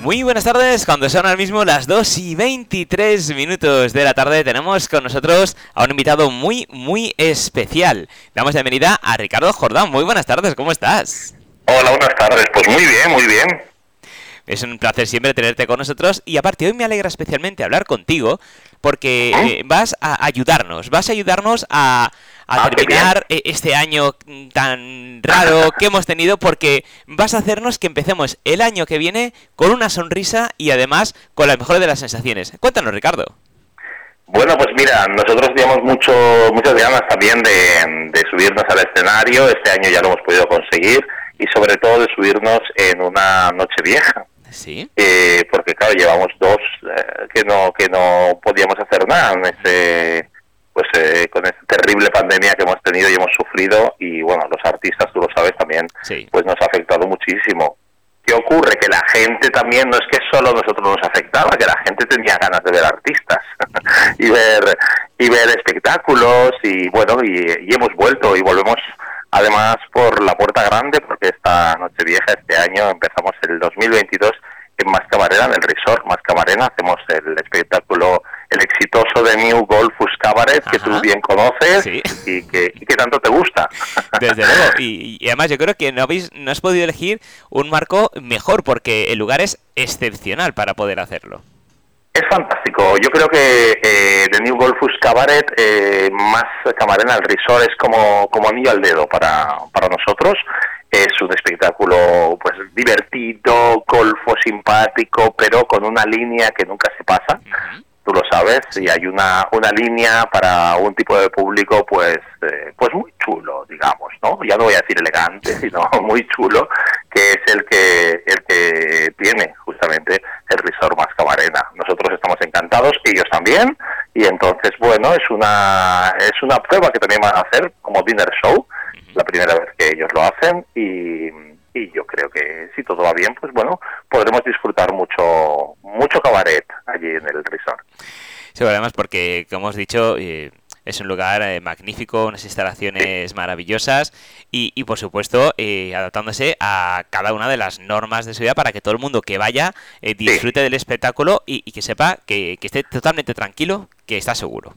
Muy buenas tardes, cuando son ahora mismo las 2 y 23 minutos de la tarde tenemos con nosotros a un invitado muy, muy especial. Damos la bienvenida a Ricardo Jordán. Muy buenas tardes, ¿cómo estás? Hola, buenas tardes. Pues muy bien, muy bien. Es un placer siempre tenerte con nosotros y aparte hoy me alegra especialmente hablar contigo porque eh, vas a ayudarnos, vas a ayudarnos a, a Ah, terminar eh, este año tan raro que hemos tenido porque vas a hacernos que empecemos el año que viene con una sonrisa y además con la mejor de las sensaciones. Cuéntanos, Ricardo. Bueno, pues mira, nosotros teníamos mucho, muchas ganas también de, de subirnos al escenario. Este año ya lo hemos podido conseguir y sobre todo de subirnos en una noche vieja. Sí. Eh, porque claro, llevamos dos eh, que no que no podíamos hacer nada en ese pues eh, con esta terrible pandemia que hemos tenido y hemos sufrido y bueno, los artistas, tú lo sabes también, Sí. pues nos ha afectado muchísimo. ¿Qué ocurre? Que la gente también, no es que solo nosotros nos afectaba, que la gente tenía ganas de ver artistas y ver y ver espectáculos y bueno, y, y hemos vuelto y volvemos además por la puerta grande porque esta noche vieja, este año empezamos el 2022 en Más Camarena, en el resort Más Camarena, hacemos el espectáculo, el exitoso de New Golfus Que tú bien conoces Sí. y, que, y que tanto te gusta. Desde luego. Y, y además yo creo que no habéis, no has podido elegir un marco mejor porque el lugar es excepcional para poder hacerlo. Es fantástico. Yo creo que eh, The New Golfus Cabaret, eh, más Camarena el Resort, es como, como anillo al dedo para, para nosotros. Es un espectáculo pues divertido, golfo, simpático, pero con una línea que nunca se pasa. Tú lo sabes, y hay una, una línea para un tipo de público pues eh, pues muy chulo, digamos, ¿no? Ya no voy a decir elegante, sino muy chulo, que es el que el que tiene justamente el Resort Más Camarena. Nosotros estamos encantados, ellos también, y entonces, bueno, es una es una prueba que también van a hacer como dinner show, la primera vez que ellos lo hacen, y, y yo creo que si todo va bien, pues bueno, podremos disfrutar mucho mucho cabaret allí en el resort. Sí, además porque, como hemos dicho, eh, es un lugar eh, magnífico, unas instalaciones maravillosas y, y, por supuesto, eh, adaptándose a cada una de las normas de seguridad para que todo el mundo que vaya eh, disfrute del espectáculo y, y que sepa que, que esté totalmente tranquilo, que está seguro.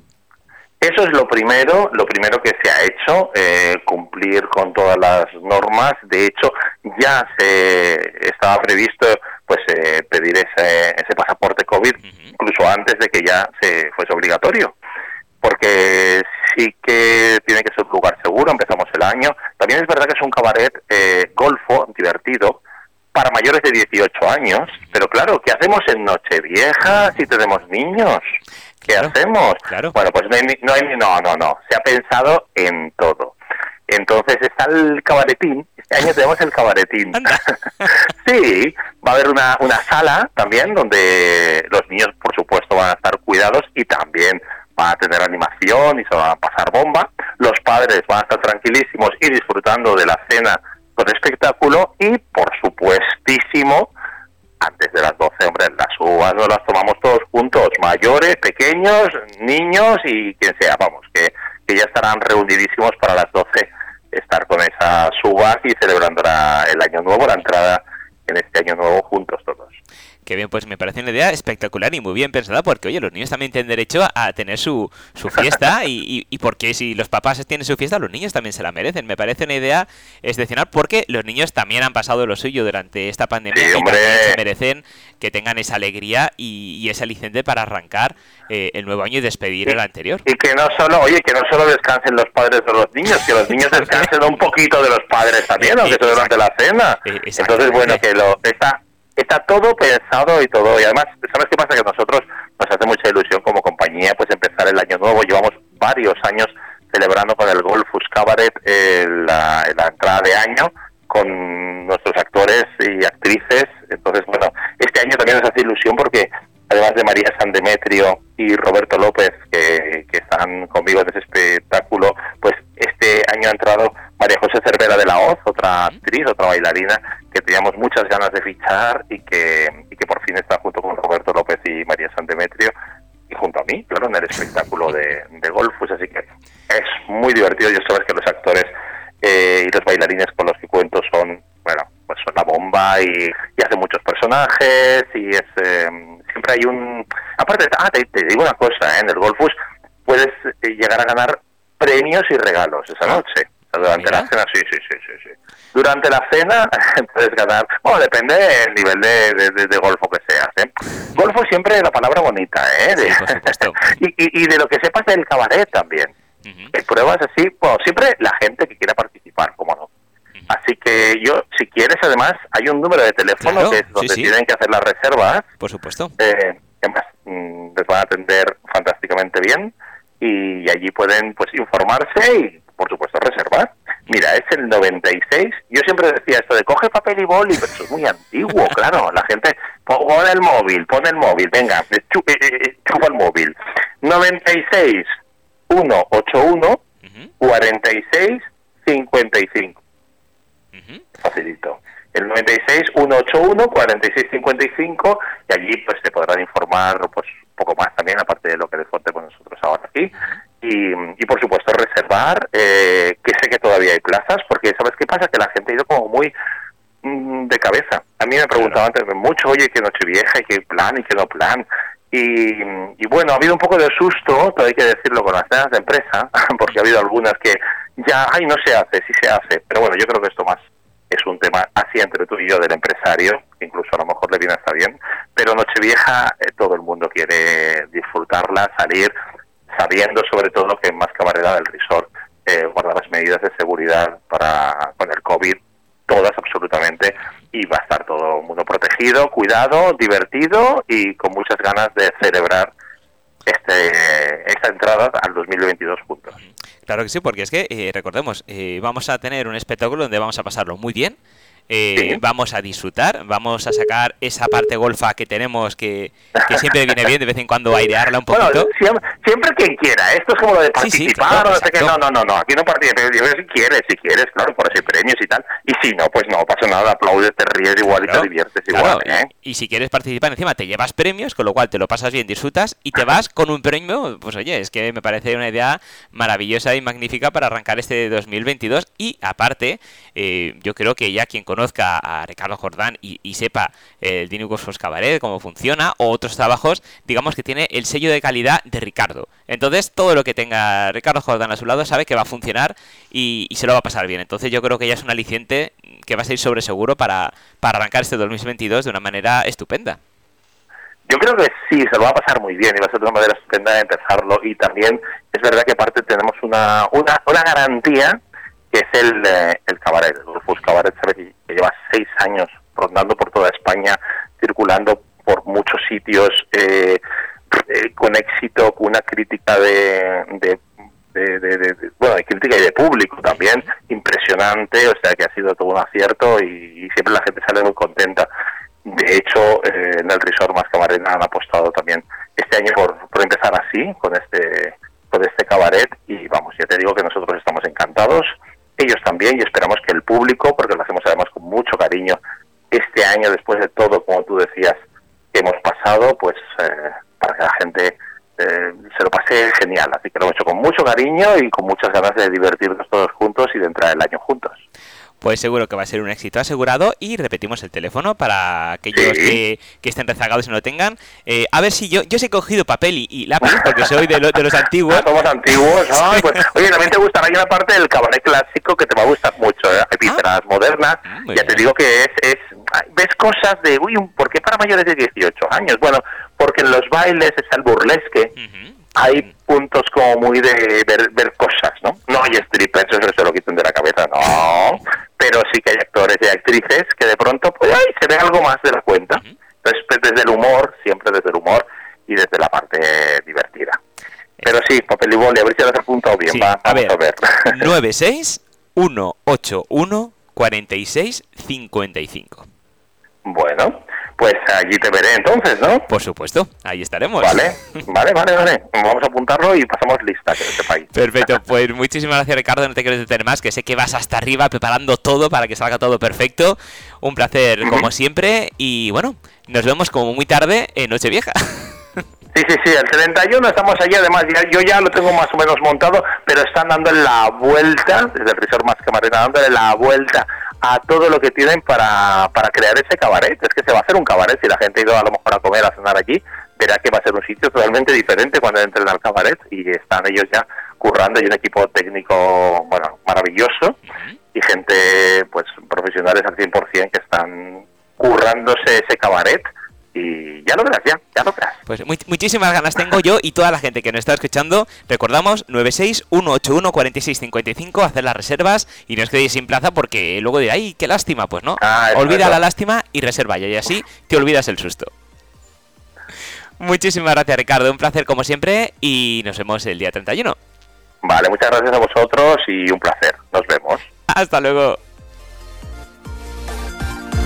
Eso es lo primero, lo primero que se ha hecho, eh, cumplir con todas las normas. De hecho, ya se estaba previsto pues eh, pedir ese, ese pasaporte COVID, incluso antes de que ya se fuese obligatorio. Porque sí que tiene que ser un lugar seguro, empezamos el año. También es verdad que es un cabaret eh, golfo, divertido, para mayores de 18 años. Pero claro, ¿qué hacemos en Nochevieja si tenemos niños? ¿Qué Claro, hacemos? claro. Bueno, pues no hay, no, hay ni- no, no, no. Se ha pensado en todo. Entonces está el cabaretín. Este año tenemos el cabaretín. Sí, va a haber una, una sala también donde los niños, por supuesto, van a estar cuidados y también van a tener animación y se van a pasar bomba. Los padres van a estar tranquilísimos y disfrutando de la cena con espectáculo y, por supuestísimo, antes de las 12, hombre, las uvas no las tomamos todos juntos, mayores, pequeños, niños y quien sea, vamos, que, que ya estarán reunidísimos para las 12 estar con esas uvas y celebrando el año nuevo, la entrada en este año nuevo juntos todos. Que bien, pues me parece una idea espectacular y muy bien pensada porque, oye, los niños también tienen derecho a tener su, su fiesta y, y, y porque si los papás tienen su fiesta, los niños también se la merecen. Me parece una idea excepcional porque los niños también han pasado lo suyo durante esta pandemia Sí, y hombre. también se merecen que tengan esa alegría y, y ese aliciente para arrancar eh, el nuevo año y despedir el anterior. Y que no solo, oye, que no solo descansen los padres de los niños, que los niños descansen un poquito de los padres también, aunque sea durante la cena. Eh, Entonces, bueno, que lo está está todo pensado y todo. Y además, ¿sabes qué pasa? Que nosotros nos hace mucha ilusión como compañía pues empezar el año nuevo. Llevamos varios años celebrando con el Golfus Cabaret eh, la, la entrada de año con nuestros actores y actrices. Entonces, bueno, este año también nos hace ilusión porque además de María San Demetrio y Roberto López, que, que están conmigo en ese espectáculo, pues este año ha entrado María José Cervera de la Hoz, otra actriz, otra bailarina, que teníamos muchas ganas de fichar y que, y que por fin está junto con Roberto López y María San Demetrio y junto a mí, claro, en el espectáculo de, de Golfus, así que es muy divertido, yo sabes que los actores eh, y los bailarines con los que cuento son, bueno, pues son la bomba y, y hacen muchos personajes y es eh, siempre hay un... Aparte, ah, te, digo una cosa, ¿eh? en el Golfus puedes eh, llegar a ganar premios y regalos esa ah. noche. Durante la cena, sí, sí, sí, sí, sí. Durante la cena puedes ganar, bueno, depende del nivel de, de, golfo que seas. ¿eh? Golfo siempre la palabra bonita, ¿eh? y, y, de lo que sepas del cabaret también. Pruebas así, bueno, siempre la gente que quiera participar, como no. Así que yo, si quieres, además, hay un número de teléfono que es donde tienen que hacer las reservas. Por supuesto. Eh, además, mm, les van a atender fantásticamente bien y allí pueden pues informarse y, por supuesto, reservar. Mira, es el 96. Yo siempre decía esto de coge papel y boli, pero eso es muy antiguo, claro. La gente pone el móvil, pone el móvil, venga, eh, eh, chupa el móvil. 96 181 46 55. Facilito. El 96 181 46 55 y allí pues se podrán informar pues un poco más también aparte de lo que nosotros ahora aquí y, y por supuesto reservar eh, que sé que todavía hay plazas porque sabes qué pasa que la gente ha ido como muy mm, de cabeza. A mí me preguntaban antes mucho, oye, qué noche vieja y qué plan y qué no plan. Y, bueno, ha habido un poco de susto, todo hay que decirlo, con las cenas de empresa, porque ha habido algunas que ya, ay, no se hace, sí se hace. Pero bueno, yo creo que esto más es un tema así entre tú y yo del empresario, que incluso a lo mejor le viene hasta bien. Pero Nochevieja, eh, todo el mundo quiere disfrutarla, salir, sabiendo sobre todo que en Más Cabarera del Resort eh, guarda las medidas de seguridad para con el COVID todas absolutamente y va a estar todo el mundo protegido, cuidado, divertido y con muchas ganas de celebrar este, esta entrada al 2022 juntos. Claro que sí, porque es que, eh, recordemos, eh, vamos a tener un espectáculo donde vamos a pasarlo muy bien, eh, vamos a disfrutar, vamos a sacar esa parte golfa que tenemos que, siempre viene bien de vez en cuando airearla un poquito. siempre, quien quiera, esto es como lo de participar, no, no, no, no, aquí no participa, si quieres, si quieres, claro, por ese premios y tal, y si no, pues no pasa nada, aplaudes, te ríes igual y te diviertes igual. ¿eh? Y si quieres participar encima te llevas premios, con lo cual te lo pasas bien, disfrutas y te vas con un premio, pues oye, es que me parece una idea maravillosa y magnífica para arrancar este 2022 y aparte, eh, yo creo que ya quien conozca a Ricardo Jordán y, sepa el Dino Fos Cabaret, cómo funciona, o otros trabajos, digamos que tiene el sello de calidad de Ricardo. Entonces, todo lo que tenga Ricardo Jordán a su lado sabe que va a funcionar y, se lo va a pasar bien. Entonces, yo creo que ya es un aliciente que va a ser sobre seguro para, para arrancar este 2022 de una manera estupenda. Yo creo que sí, se lo va a pasar muy bien y va a ser una manera estupenda de empezarlo. Y también es verdad que aparte tenemos una, una, una garantía que es el, eh, el cabaret, el Rufus Cabaret, que, lleva seis años rondando por toda España, circulando por muchos sitios, eh, eh, con éxito, con una crítica de, de bueno, de crítica y de público también impresionante, o sea que ha sido todo un acierto y, siempre la gente sale muy contenta. De hecho, en el Resort Más Camarena han apostado también este año por, por empezar así, con este, con este cabaret y vamos, ya te digo que nosotros estamos encantados ellos también y esperamos que el público, porque lo hacemos además con mucho cariño, este año después de todo, como tú decías, que hemos pasado, pues eh, para que la gente eh, se lo pase genial. Así que lo hemos hecho con mucho cariño y con muchas ganas de divertirnos todos juntos y de entrar el año juntos pues seguro que va a ser un éxito asegurado. Y repetimos el teléfono para aquellos que, estén rezagados y no lo tengan. Eh, a ver si yo yo he cogido papel y, lápiz, porque soy de, de los antiguos. somos antiguos, pues, oye, también te gustará hay una parte del cabaret clásico que te va a gustar mucho. ¿eh? Hay ah. modernas. Ah, ya te digo que es, es. Ves cosas de, uy, ¿por qué para mayores de 18 años? Bueno, porque en los bailes es el burlesque hay puntos como muy de ver, cosas, ¿no? No hay strippers, eso se lo quiten de la cabeza, no. Pero sí que hay actores y actrices que de pronto, pues, ay, se ve algo más de la cuenta. Entonces, pues, desde el humor, siempre desde el humor y desde la parte divertida. Pero sí, papel y boli, a ver si lo has apuntado bien, va, a ver. a ver. 96 181 46 55. Bueno, pues allí te veré entonces, ¿no? Por supuesto, ahí estaremos. Vale, vale, vale, vale. Vamos a apuntarlo y pasamos lista que este país. Perfecto, pues muchísimas gracias Ricardo, no te quiero detener más, que sé que vas hasta arriba preparando todo para que salga todo perfecto. Un placer como siempre y bueno, nos vemos como muy tarde en Nochevieja. Sí, sí, sí, el 31 estamos allí, además yo ya lo tengo más o menos montado, pero están dándole la vuelta, desde el Resort Más Camarena, dándole la vuelta a todo lo que tienen para, para crear ese cabaret. Es que se va a hacer un cabaret, si la gente ha ido a lo mejor a comer, a cenar allí, verá que va a ser un sitio totalmente diferente cuando entren al cabaret y están ellos ya currando y un equipo técnico, bueno, maravilloso y gente, pues, profesionales al 100% que están currándose ese cabaret y ya lo verás, ya, ya lo verás. Pues muchísimas ganas tengo yo y toda la gente que nos está escuchando. Recordamos 961814655, hacer las reservas y no os quedéis sin plaza porque luego dirá, ¡ay, qué lástima! Pues no, Ah, olvida la lástima y reserva ya y así te olvidas el susto. Muchísimas gracias Ricardo, un placer como siempre y nos vemos el día 31. Vale, muchas gracias a vosotros y un placer. Nos vemos. Hasta luego.